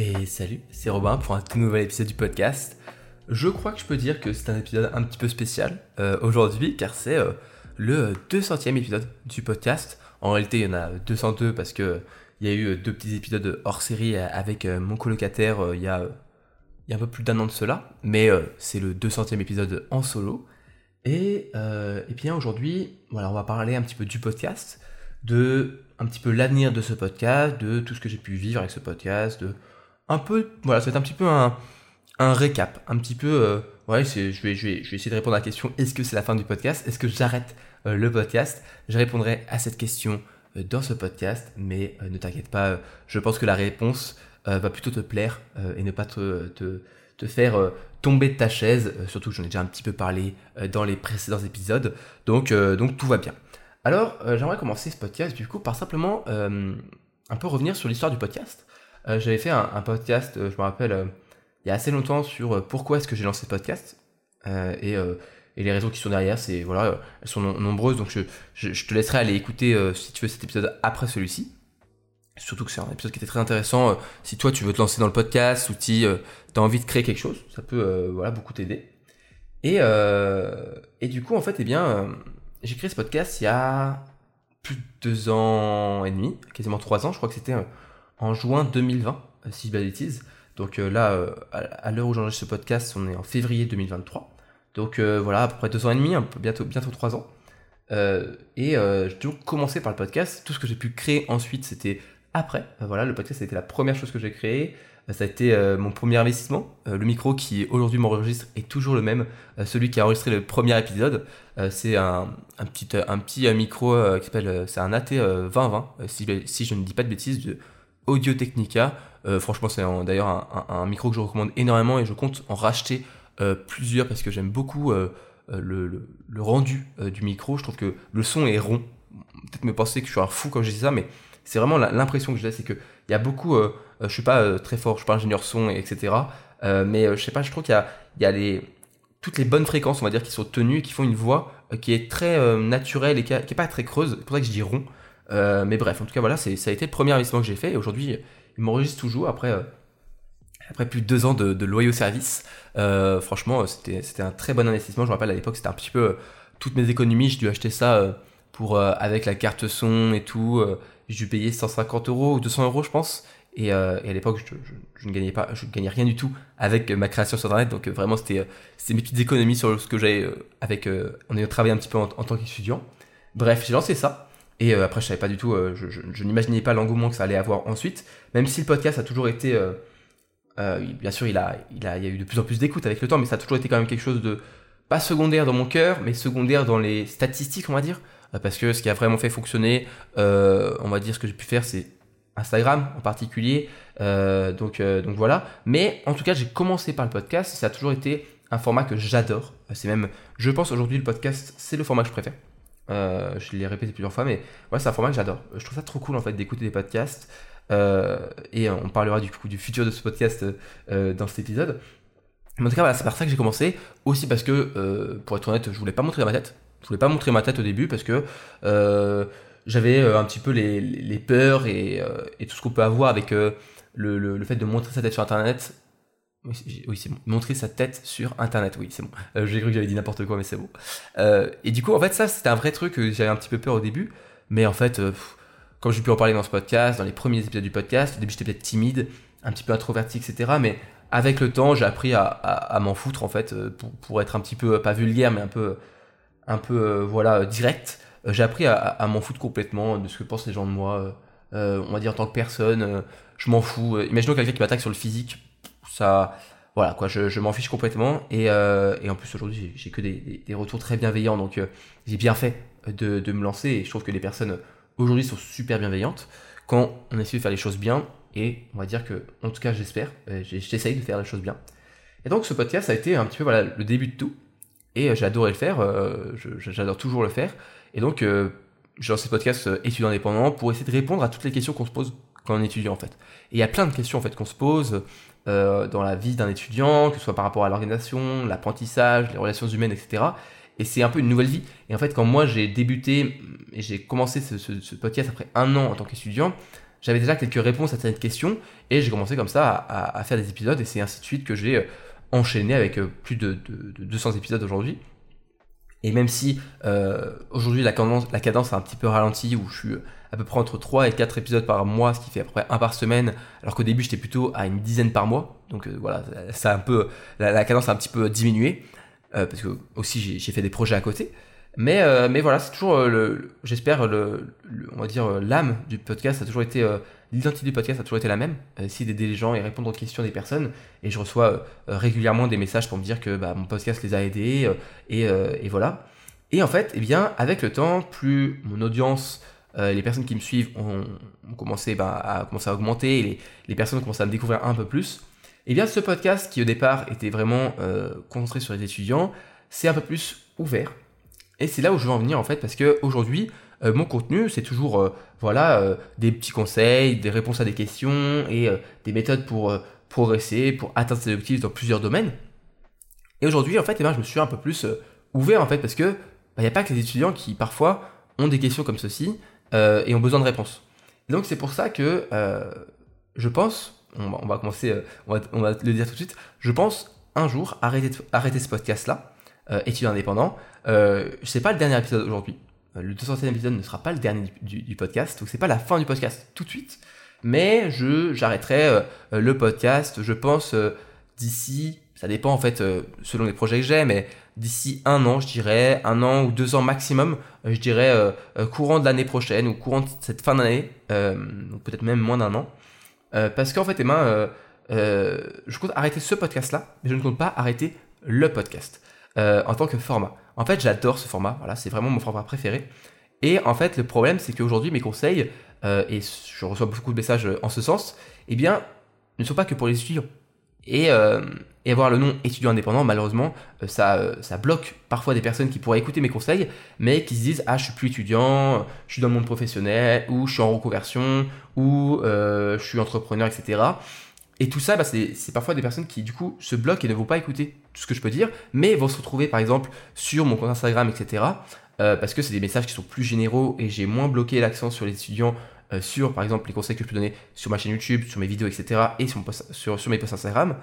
Et salut, c'est Robin pour un tout nouvel épisode du podcast. Je crois que je peux dire que c'est un épisode un petit peu spécial euh, aujourd'hui car c'est euh, le 200e épisode du podcast. En réalité, il y en a 202 parce que il y a eu deux petits épisodes hors série avec euh, mon colocataire il y a il y a un peu plus d'un an de cela, mais c'est le 200e épisode en solo. Et, et bien aujourd'hui, voilà, on va parler un petit peu du podcast, de un petit peu l'avenir de ce podcast, de tout ce que j'ai pu vivre avec ce podcast, de un peu, voilà, ça va être un petit peu un, récap, un petit peu, euh, ouais, je vais, essayer de répondre à la question, est-ce que c'est la fin du podcast? Est-ce que j'arrête euh, le podcast? Je répondrai à cette question euh, dans ce podcast, mais ne t'inquiète pas, je pense que la réponse va plutôt te plaire et ne pas te faire tomber de ta chaise, surtout que j'en ai déjà un petit peu parlé dans les précédents épisodes, donc, donc tout va bien. Alors, j'aimerais commencer ce podcast du coup par simplement un peu revenir sur l'histoire du podcast. Euh, j'avais fait un, podcast, euh, je me rappelle, euh, il y a assez longtemps sur pourquoi est-ce que j'ai lancé ce podcast. Et, les raisons qui sont derrière, c'est voilà, elles sont nombreuses. Donc je, je, te laisserai aller écouter si tu veux cet épisode après celui-ci. Surtout que c'est un épisode qui était très intéressant. si toi tu veux te lancer dans le podcast ou si tu as envie de créer quelque chose, ça peut voilà, beaucoup t'aider. Et, et du coup, en fait, eh bien, j'ai créé ce podcast il y a plus de deux ans et demi, quasiment trois ans. Je crois que c'était en juin 2020, euh, si je ne bêtise. Donc euh, là, euh, à l'heure où j'enregistre ce podcast, on est en février 2023. Donc voilà, à peu près deux ans et demi, bientôt, bientôt trois ans. et j'ai toujours commencé par le podcast. Tout ce que j'ai pu créer ensuite, c'était après. voilà, le podcast, c'était la première chose que j'ai créée. Ça a été mon premier investissement. le micro qui aujourd'hui m'enregistre est toujours le même. celui qui a enregistré le premier épisode, c'est un, petit, micro qui s'appelle, c'est un AT 2020, si, je ne dis pas de bêtises, Audio Technica. Euh, franchement, c'est d'ailleurs un, micro que je recommande énormément et je compte en racheter euh, plusieurs parce que j'aime beaucoup euh, le, rendu du micro. Je trouve que le son est rond. Peut-être me penser que je suis un fou quand je dis ça, mais c'est vraiment l'impression que j'ai, c'est qu'il y a beaucoup. je suis pas très fort, je suis pas ingénieur son, etc. mais je sais pas, je trouve qu'il y a, toutes les bonnes fréquences, on va dire, qui sont tenues et qui font une voix qui est très naturelle et qui, n'est est pas très creuse. C'est pour ça que je dis rond. Euh, mais bref, en tout cas, voilà, ça a été le premier investissement que j'ai fait. Et aujourd'hui, il m'enregistre toujours après, euh, après plus de deux ans de, loyaux service. Euh, franchement, c'était un très bon investissement. Je me rappelle à l'époque, c'était un petit peu toutes mes économies. J'ai dû acheter ça pour, avec la carte son et tout. j'ai dû payer 150 euros ou 200 euros, je pense. Et, à l'époque, je, ne gagnais pas, je ne gagnais rien du tout avec ma création sur Internet. Donc vraiment, c'était mes petites économies sur ce que j'avais avec en ayant travaillé un petit peu en tant qu'étudiant. Bref, j'ai lancé ça. Et euh, après, je savais pas du tout, euh, je, n'imaginais pas l'engouement que ça allait avoir ensuite. Même si le podcast a toujours été, euh, bien sûr, il a, il, a, il y a eu de plus en plus d'écoute avec le temps, mais ça a toujours été quand même quelque chose de pas secondaire dans mon cœur, mais secondaire dans les statistiques, on va dire. parce que ce qui a vraiment fait fonctionner, on va dire, ce que j'ai pu faire, c'est Instagram en particulier. donc, donc voilà. Mais en tout cas, j'ai commencé par le podcast. Ça a toujours été un format que j'adore. C'est même, je pense aujourd'hui, le podcast, c'est le format que je préfère. Euh, je l'ai répété plusieurs fois, mais ouais, c'est un format que j'adore. Je trouve ça trop cool en fait d'écouter des podcasts. Euh, et on parlera du coup du futur de ce podcast euh, dans cet épisode. Mais en tout cas, voilà, c'est par ça que j'ai commencé. Aussi parce que, pour être honnête, je voulais pas montrer ma tête. Je voulais pas montrer ma tête au début parce que j'avais un petit peu les, peurs et, tout ce qu'on peut avoir avec le, fait de montrer sa tête sur Internet oui, c'est bon. Montrer sa tête sur Internet, oui, c'est bon. Euh, j'ai cru que j'avais dit n'importe quoi, mais c'est bon. Euh, et du coup, en fait, ça, c'était un vrai truc que j'avais un petit peu peur au début. Mais en fait, euh, quand j'ai pu en parler dans ce podcast, dans les premiers épisodes du podcast, au début, j'étais peut-être timide, un petit peu introverti, etc. Mais avec le temps, j'ai appris à, m'en foutre, en fait, pour, être un petit peu, pas vulgaire, mais un peu, un peu voilà, direct. J'ai appris à, m'en foutre complètement de ce que pensent les gens de moi. on va dire en tant que personne, je m'en fous. Imaginons quelqu'un qui m'attaque sur le physique ça voilà quoi je, m'en fiche complètement. Et, euh, et en plus aujourd'hui j'ai que des, des, retours très bienveillants. Donc euh, j'ai bien fait de, de, me lancer et je trouve que les personnes aujourd'hui sont super bienveillantes quand on essaie de faire les choses bien. Et on va dire que en tout cas j'espère euh, j'essaye de faire les choses bien. Et donc ce podcast a été un petit peu voilà le début de tout. Et j'ai adoré le faire j'adore toujours le faire. Et donc j'ai lancé ce podcast étudiant indépendant pour essayer de répondre à toutes les questions qu'on se pose quand on est étudiant en fait. Et il y a plein de questions en fait qu'on se pose dans la vie d'un étudiant, que ce soit par rapport à l'organisation, l'apprentissage, les relations humaines, etc. Et c'est un peu une nouvelle vie. Et en fait, quand moi j'ai débuté et j'ai commencé ce, podcast après un an en tant qu'étudiant, j'avais déjà quelques réponses à certaines questions et j'ai commencé comme ça à, faire des épisodes et c'est ainsi de suite que j'ai enchaîné avec plus de, 200 épisodes aujourd'hui. Et même si aujourd'hui la cadence, la cadence a un petit peu ralenti, où je suis à peu près entre 3 et 4 épisodes par mois, ce qui fait à peu près un par semaine, alors qu'au début j'étais plutôt à une dizaine par mois. Donc euh, voilà, ça un peu, la, cadence a un petit peu diminué, euh, parce que aussi j'ai fait des projets à côté. Mais, euh, mais voilà, c'est toujours, le, j'espère, le, on va dire, l'âme du podcast a toujours été, l'identité du podcast a toujours été la même, essayer d'aider les gens et répondre aux questions des personnes. Et je reçois régulièrement des messages pour me dire que bah, mon podcast les a aidés, et, et voilà. Et en fait, eh bien, avec le temps, plus mon audience euh, les personnes qui me suivent ont, commencé bah, à, commencer à augmenter, et les, personnes ont commencé à me découvrir un peu plus. Et bien ce podcast qui au départ était vraiment euh, concentré sur les étudiants, c'est un peu plus ouvert. Et c'est là où je veux en venir en fait, parce que aujourd'hui, euh, mon contenu, c'est toujours voilà, des petits conseils, des réponses à des questions et des méthodes pour progresser, pour atteindre ses objectifs dans plusieurs domaines. Et aujourd'hui, en fait, eh ben, je me suis un peu plus ouvert en fait, parce que il bah, n'y a pas que les étudiants qui parfois ont des questions comme ceci, euh, et ont besoin de réponses. donc c'est pour ça que euh, je pense, on va, commencer, euh, on va, le dire tout de suite, je pense un jour arrêter, ce podcast-là, étudiant indépendant. Euh, sais pas le dernier épisode aujourd'hui. Le 200e épisode ne sera pas le dernier du, podcast, donc c'est pas la fin du podcast tout de suite. Mais je j'arrêterai le podcast, je pense, d'ici, ça dépend en fait selon les projets que j'ai, mais d'ici un an, je dirais, un an ou deux ans maximum, euh, je dirais euh, euh, courant de l'année prochaine ou courant de cette fin d'année, peut-être même moins d'un an. parce qu'en fait, Emma, je compte arrêter ce podcast-là, mais je ne compte pas arrêter le podcast en tant que format. En fait, j'adore ce format, voilà, c'est vraiment mon format préféré. Et en fait, le problème, c'est qu'aujourd'hui, mes conseils, et je reçois beaucoup de messages en ce sens, eh bien, ne sont pas que pour les étudiants. Et, et avoir le nom étudiant indépendant, malheureusement, euh, ça, euh, bloque parfois des personnes qui pourraient écouter mes conseils, mais qui se disent Ah, je suis plus étudiant, je suis dans le monde professionnel, ou je suis en reconversion, ou euh, je suis entrepreneur, etc. Et tout ça, bah, c'est parfois des personnes qui, du coup, se bloquent et ne vont pas écouter tout ce que je peux dire, mais vont se retrouver, par exemple, sur mon compte Instagram, etc. parce que c'est des messages qui sont plus généraux et j'ai moins bloqué l'accent sur les étudiants sur, par exemple, les conseils que je peux donner sur ma chaîne YouTube, sur mes vidéos, etc. et sur, mes posts Instagram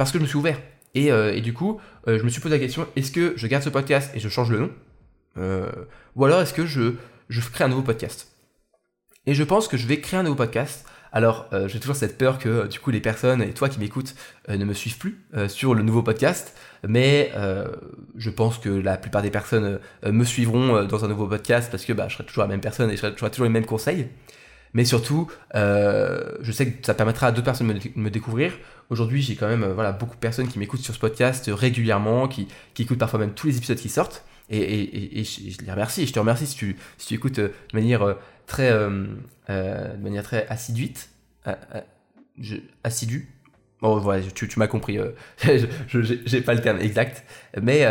parce que je me suis ouvert. Et, euh, du coup, euh, je me suis posé la question est-ce que je garde ce podcast et je change le nom euh, Ou alors est-ce que je, je crée un nouveau podcast? Et je pense que je vais créer un nouveau podcast. Alors, j'ai toujours cette peur que du coup les personnes et toi qui m'écoutes ne me suivent plus sur le nouveau podcast, mais je pense que la plupart des personnes me suivront dans un nouveau podcast parce que bah, je serai toujours la même personne et je serai toujours les mêmes conseils mais surtout, euh, je sais que ça permettra à d'autres personnes de me, découvrir. Aujourd'hui, j'ai quand même euh, voilà, beaucoup de personnes qui m'écoutent sur ce podcast régulièrement, qui, qui écoutent parfois même tous les épisodes qui sortent. Et, et, et, je, les remercie. Je te remercie si tu, si tu écoutes euh, de manière très, de manière très assidue. Je, assidue. Bon, voilà, tu, tu m'as compris. j'ai pas le terme exact. Mais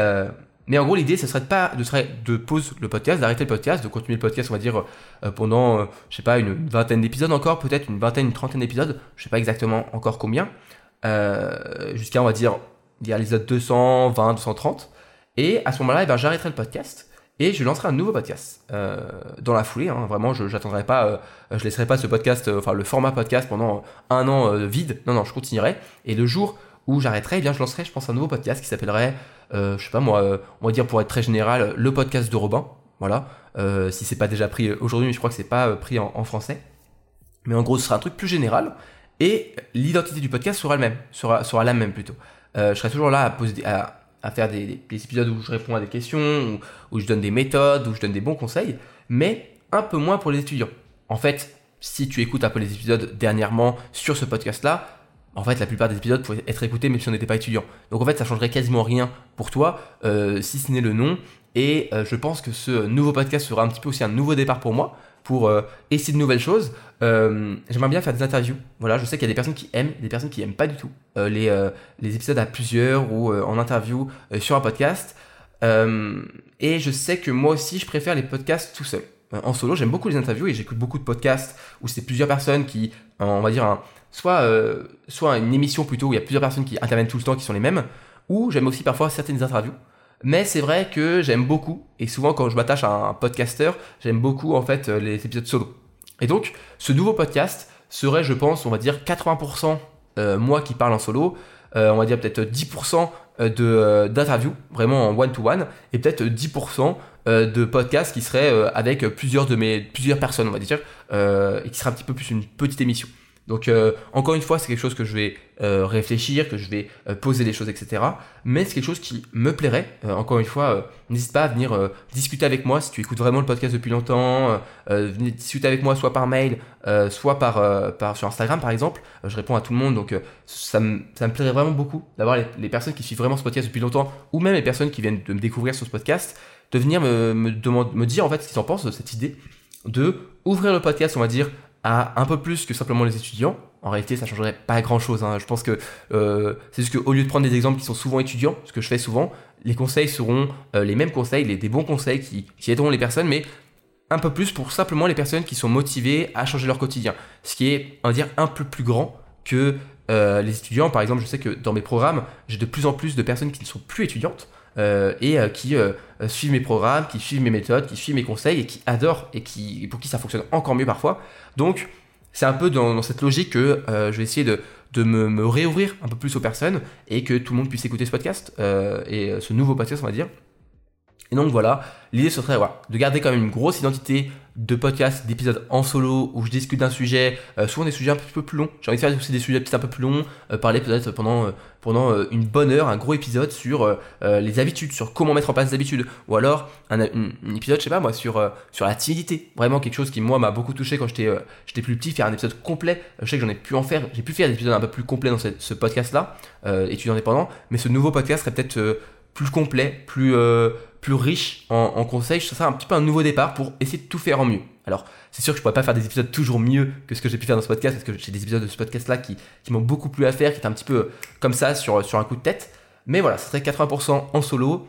mais en gros, l'idée, ce serait de pas de, serait de pause le podcast, d'arrêter le podcast, de continuer le podcast, on va dire, euh, pendant, euh, je sais pas, une vingtaine d'épisodes encore, peut-être une vingtaine, une trentaine d'épisodes, je sais pas exactement encore combien, euh, jusqu'à, on va dire, dire l'épisode 220, 230. Et à ce moment-là, eh ben, j'arrêterai le podcast et je lancerai un nouveau podcast dans la foulée. Hein, vraiment, je n'attendrai pas, je laisserai pas ce podcast, enfin le format podcast pendant un an vide. Non, non, je continuerai. Et le jour où j'arrêterai, eh bien, je lancerai, je pense, un nouveau podcast qui s'appellerait euh, je sais pas moi, euh, on va dire pour être très général, le podcast de Robin. Voilà. Euh, si c'est pas déjà pris aujourd'hui, mais je crois que c'est pas pris en, français. Mais en gros, ce sera un truc plus général. Et l'identité du podcast sera, même, sera, sera la même plutôt. je serai toujours là à, poser, à faire des, épisodes où je réponds à des questions, où, je donne des méthodes, où je donne des bons conseils, mais un peu moins pour les étudiants. En fait, si tu écoutes un peu les épisodes dernièrement sur ce podcast-là, en fait, la plupart des épisodes pourraient être écoutés même si on n'était pas étudiant. Donc en fait, ça changerait quasiment rien pour toi, euh, si ce n'est le nom. Et euh, je pense que ce nouveau podcast sera un petit peu aussi un nouveau départ pour moi, pour euh, essayer de nouvelles choses. J'aimerais bien faire des interviews. Voilà, je sais qu'il y a des personnes qui aiment, des personnes qui aiment pas du tout les, les épisodes à plusieurs ou en interview sur un podcast. et je sais que moi aussi, je préfère les podcasts tout seul en solo. J'aime beaucoup les interviews et j'écoute beaucoup de podcasts où c'est plusieurs personnes qui, on va dire, soit, euh, soit une émission plutôt où il y a plusieurs personnes qui interviennent tout le temps qui sont les mêmes, ou j'aime aussi parfois certaines interviews. Mais c'est vrai que j'aime beaucoup, et souvent quand je m'attache à un podcaster, j'aime beaucoup en fait euh, les épisodes solo. Et donc, ce nouveau podcast serait, je pense, on va dire 80% moi qui parle en solo, on va dire peut-être 10% d'interviews, vraiment en one-to-one, et peut-être 10% de podcasts qui seraient avec plusieurs de mes plusieurs personnes, on va dire, et qui serait un petit peu plus une petite émission. Donc euh, encore une fois, c'est quelque chose que je vais euh, réfléchir, que je vais euh, poser des choses, etc. Mais c'est quelque chose qui me plairait. encore une fois, n'hésite pas à venir discuter avec moi si tu écoutes vraiment le podcast depuis longtemps. venez discuter avec moi soit par mail, soit par, sur Instagram par exemple. je réponds à tout le monde, donc ça, me, ça me plairait vraiment beaucoup d'avoir les, personnes qui suivent vraiment ce podcast depuis longtemps, ou même les personnes qui viennent de me découvrir sur ce podcast, de venir me, me, me dire en fait ce qu'ils en pensent de cette idée de ouvrir le podcast, on va dire, à un peu plus que simplement les étudiants. En réalité, ça changerait pas grand chose. Hein. Je pense que euh, c'est juste qu'au lieu de prendre des exemples qui sont souvent étudiants, ce que je fais souvent, les conseils seront euh, les mêmes conseils, les, des bons conseils qui, aideront les personnes, mais un peu plus pour simplement les personnes qui sont motivées à changer leur quotidien. Ce qui est, on va dire, un peu plus grand que euh, les étudiants. Par exemple, je sais que dans mes programmes, j'ai de plus en plus de personnes qui ne sont plus étudiantes. Euh, et euh, qui euh, suivent mes programmes, qui suivent mes méthodes, qui suivent mes conseils et qui adorent et qui, pour qui ça fonctionne encore mieux parfois. Donc, c'est un peu dans, cette logique que je vais essayer de, me, réouvrir un peu plus aux personnes et que tout le monde puisse écouter ce podcast et ce nouveau podcast, on va dire. Et donc voilà, l'idée ce serait de garder quand même une grosse identité de podcast, d'épisodes en solo où je discute d'un sujet, euh, souvent des sujets un petit peu plus longs. J'ai envie de faire aussi des sujets un peu plus longs, euh, parler peut-être pendant, euh, pendant une bonne heure, un gros épisode sur les habitudes, sur comment mettre en place des habitudes. Ou alors un, épisode, je sais pas moi, sur, sur la timidité. Vraiment quelque chose qui moi m'a beaucoup touché quand j'étais j'étais plus petit, faire un épisode complet. Je sais que j'en ai pu en faire, j'ai pu faire des épisodes un peu plus complets dans ce podcast-là, étudiant indépendant. Mais ce nouveau podcast serait peut-être plus complet, plus plus riche en, conseils, ce sera un petit peu un nouveau départ pour essayer de tout faire en mieux. Alors, c'est sûr que je pourrais pas faire des épisodes toujours mieux que ce que j'ai pu faire dans ce podcast, parce que j'ai des épisodes de ce podcast-là qui, qui m'ont beaucoup plu à faire, qui étaient un petit peu comme ça sur, sur un coup de tête. Mais voilà, ce serait 80% en solo,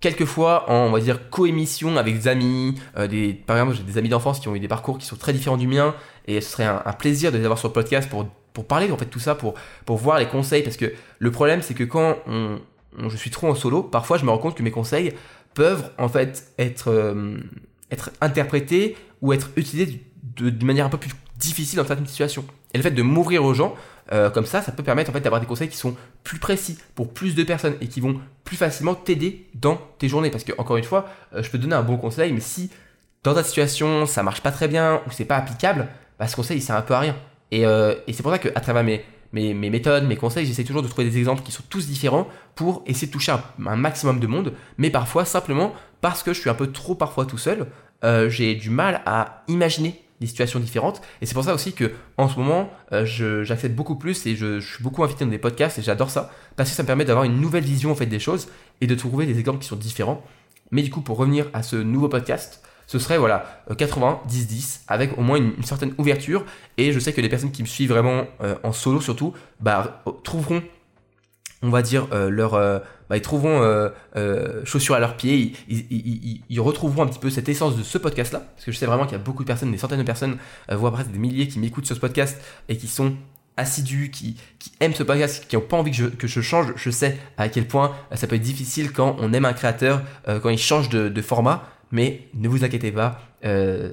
quelquefois en, on va dire, coémission avec des amis. Euh, des, par exemple, j'ai des amis d'enfance qui ont eu des parcours qui sont très différents du mien, et ce serait un, plaisir de les avoir sur le podcast pour, pour parler en fait tout ça, pour, pour voir les conseils, parce que le problème c'est que quand on, je suis trop en solo, parfois je me rends compte que mes conseils peuvent en fait être, euh, interprétés ou être utilisés de, manière un peu plus difficile dans certaines situations. Et le fait de m'ouvrir aux gens, euh, comme ça, ça peut permettre en fait d'avoir des conseils qui sont plus précis pour plus de personnes et qui vont plus facilement t'aider dans tes journées. Parce que encore une fois, euh, je peux te donner un bon conseil, mais si dans ta situation ça marche pas très bien ou c'est pas applicable, bah, ce conseil il sert un peu à rien. Et, et c'est pour ça qu'à travers mes, mes, méthodes, mes conseils, j'essaie toujours de trouver des exemples qui sont tous différents pour essayer de toucher un, maximum de monde. Mais parfois, simplement parce que je suis un peu trop parfois tout seul, euh, j'ai du mal à imaginer des situations différentes. Et c'est pour ça aussi que en ce moment, euh, j'accepte beaucoup plus et je, je, suis beaucoup invité dans des podcasts et j'adore ça parce que ça me permet d'avoir une nouvelle vision en fait des choses et de trouver des exemples qui sont différents. Mais du coup, pour revenir à ce nouveau podcast, ce serait voilà 80, 10, 10 avec au moins une, certaine ouverture. Et je sais que les personnes qui me suivent vraiment euh, en solo surtout, bah, trouveront, on va dire, euh, leur, euh, bah, ils trouveront chaussures à leurs pieds, ils, retrouveront un petit peu cette essence de ce podcast-là. Parce que je sais vraiment qu'il y a beaucoup de personnes, des centaines de personnes, voire presque des milliers qui m'écoutent sur ce podcast et qui sont assidus, qui, aiment ce podcast, qui n'ont pas envie que je, que je, change, je sais à quel point ça peut être difficile quand on aime un créateur, quand il change de format mais ne vous inquiétez pas, euh,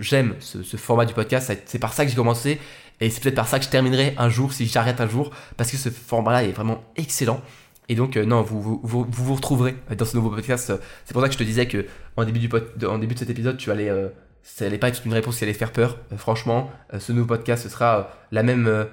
j'aime ce, format du podcast, c'est par ça que j'ai commencé, et c'est peut-être par ça que je terminerai un jour, si j'arrête un jour, parce que ce format-là est vraiment excellent. Et donc, euh, non, vous vous, retrouverez dans ce nouveau podcast. C'est pour ça que je te disais que en début, de cet épisode, tu allais, euh, ça allait pas être une réponse qui allait faire peur. franchement, ce nouveau podcast, ce sera la, même,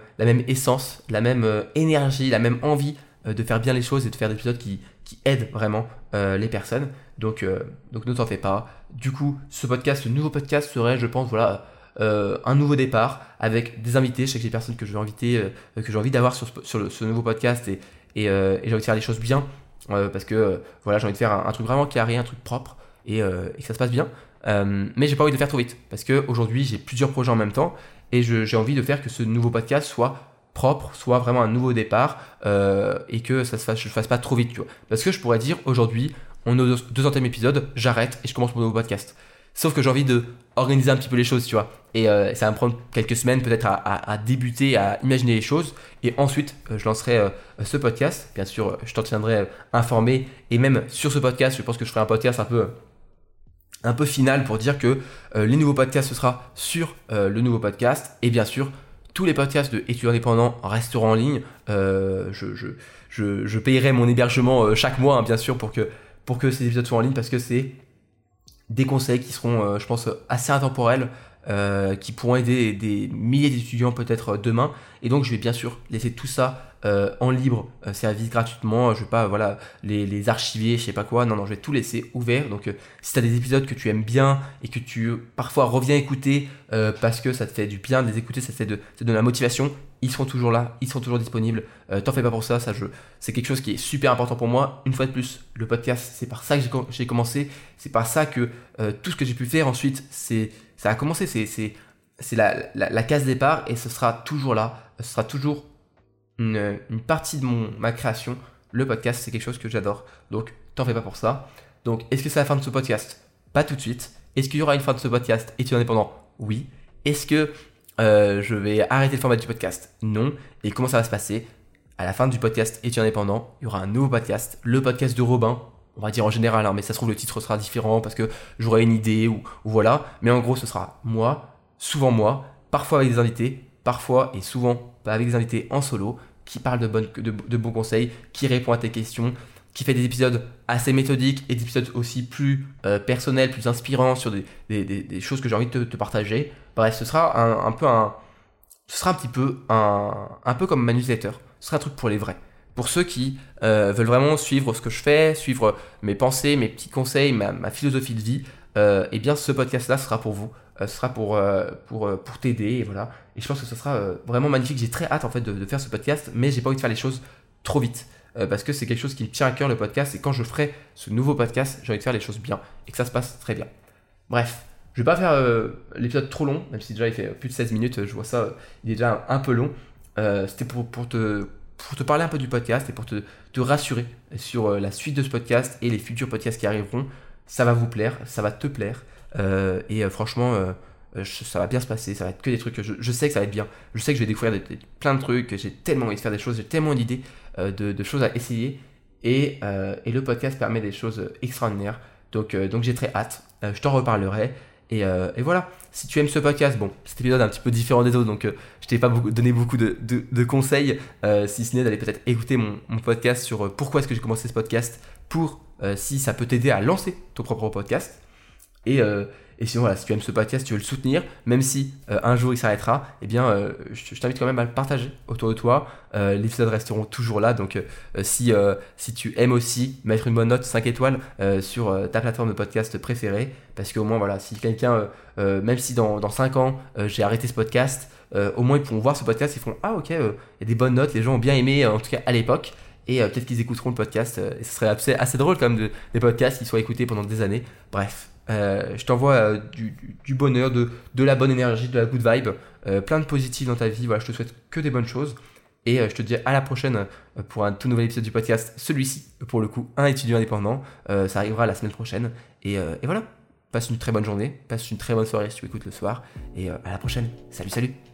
essence, la même énergie, la même envie de faire bien les choses et de faire des épisodes qui aident vraiment les personnes. Donc, euh, donc ne t'en fais pas. Du coup, ce podcast, ce nouveau podcast serait, je pense, voilà, euh, un nouveau départ avec des invités. Je sais que des personnes que je vais inviter, euh, que j'ai envie d'avoir sur, ce nouveau podcast et, j'ai envie de faire les choses bien parce que voilà, j'ai envie de faire un, truc vraiment carré, un truc propre et, que ça se passe bien. mais j'ai pas envie de le faire trop vite parce qu'aujourd'hui j'ai plusieurs projets en même temps et j'ai envie de faire que ce nouveau podcast soit propre, soit vraiment un nouveau départ et que ça se fasse, je fasse pas trop vite. Parce que je pourrais dire aujourd'hui, on est au 200 épisode, j'arrête et je commence mon nouveau podcast. Sauf que j'ai envie de un petit peu les choses, tu vois. Et euh, ça va me prendre quelques semaines peut-être à, débuter, à imaginer les choses. Et ensuite, euh, je lancerai euh, ce podcast. Bien sûr, je t'en tiendrai informé. Et même sur ce podcast, je pense que je ferai un podcast un peu final pour dire que les nouveaux podcasts, ce sera sur le nouveau podcast. Et bien sûr, tous les podcasts de étudiants indépendants resteront en ligne. je, je, je, payerai mon hébergement chaque mois, hein, bien sûr, pour que, pour que ces épisodes soient en ligne parce que c'est des conseils qui seront, je pense, assez intemporels. Euh, qui pourront aider des milliers d'étudiants peut-être demain. Et donc je vais bien sûr laisser tout ça euh, en libre euh, service gratuitement. Je vais pas voilà les, les, archiver, je sais pas quoi. Non, non, je vais tout laisser ouvert. Donc si tu as des épisodes que tu aimes bien et que tu parfois reviens écouter parce que ça te fait du bien de les écouter, ça te fait de, de la motivation, ils seront toujours là, ils seront toujours disponibles. T'en fais pas pour ça, ça je, c'est quelque chose qui est super important pour moi. Une fois de plus, le podcast, c'est par ça que j'ai commencé, c'est par ça que tout ce que j'ai pu faire ensuite, c'est ça a commencé, c'est la, case départ et ce sera toujours là, ce sera toujours une, partie de ma création. Le podcast, c'est quelque chose que j'adore, donc t'en fais pas pour ça. Donc, est-ce que c'est la fin de ce podcast? Pas tout de suite. Est-ce qu'il y aura une fin de ce podcast es indépendant? Oui. Est-ce que euh, je vais arrêter le format du podcast? Non. Et comment ça va se passer? À la fin du podcast es indépendant, il y aura un nouveau podcast, le podcast de Robin, on va dire en général, hein, mais ça se trouve le titre sera différent parce que j'aurai une idée ou, voilà. Mais en gros, ce sera moi, souvent moi, parfois avec des invités, parfois et souvent pas avec des invités en solo, qui parlent de, bons conseils, qui répond à tes questions, qui fait des épisodes assez méthodiques et des épisodes aussi plus euh, personnels, plus inspirants sur des, choses que j'ai envie de te, partager. Bref, ce sera un, peu un, petit peu comme ma newsletter. Ce sera un truc pour les vrais pour ceux qui euh, veulent vraiment suivre ce que je fais, suivre mes pensées, mes petits conseils, ma, philosophie de vie, euh, eh bien ce podcast-là sera pour vous, euh, ce sera pour, pour, pour t'aider, et voilà. Et je pense que ce sera vraiment magnifique. J'ai très hâte en fait de, faire ce podcast, mais j'ai pas envie de faire les choses trop vite. parce que c'est quelque chose qui me tient à cœur le podcast, et quand je ferai ce nouveau podcast, j'ai envie de faire les choses bien, et que ça se passe très bien. Bref, je vais pas faire l'épisode trop long, même si déjà il fait plus de 16 minutes, je vois ça, il est déjà un, peu long. C'était pour, pour te pour te parler un peu du podcast et pour te, te rassurer sur euh, la suite de ce podcast et les futurs podcasts qui arriveront. Ça va vous plaire, ça va te plaire. Euh, et euh, franchement, ça va bien se passer. Ça va être que des trucs que je, sais que ça va être bien. Je sais que je vais découvrir plein de trucs. J'ai tellement envie de faire des choses. J'ai tellement d'idées de, choses à essayer. Et, et, le podcast permet des choses extraordinaires. Donc, donc j'ai très hâte. je t'en reparlerai. Euh, et, voilà, si tu aimes ce podcast, bon, cet épisode est un petit peu différent des autres, donc euh, je t'ai pas donné beaucoup de, conseils, euh, si ce n'est d'aller peut-être écouter mon, mon, podcast sur pourquoi est-ce que j'ai commencé ce podcast, pour si ça peut t'aider à lancer ton propre podcast. Et, et sinon, voilà, si tu aimes ce podcast, tu veux le soutenir, même si euh, un jour il s'arrêtera, eh bien, euh, je, t'invite quand même à le partager autour de toi. Euh, les épisodes resteront toujours là. Donc, si, si tu aimes aussi mettre une bonne note 5 étoiles sur ta plateforme de podcast préférée, parce qu'au moins, voilà, si quelqu'un, même si dans, dans 5 ans j'ai arrêté ce podcast, au moins ils pourront voir ce podcast, ils font Ah, ok, il y a des bonnes notes, les gens ont bien aimé, en tout cas à l'époque et peut-être qu'ils écouteront le podcast. et ce serait assez, assez drôle quand même de, des podcasts qui soient écoutés pendant des années. Bref, euh, je t'envoie euh, du, bonheur, de, la bonne énergie, de la good vibe, euh, plein de positifs dans ta vie. Voilà, je te souhaite que des bonnes choses. Et je te dis à la prochaine pour un tout nouvel épisode du podcast. Celui-ci, pour le coup, un étudiant indépendant. ça arrivera la semaine prochaine. Et, et, voilà, passe une très bonne journée, passe une très bonne soirée si tu écoutes le soir. Et à la prochaine. Salut, salut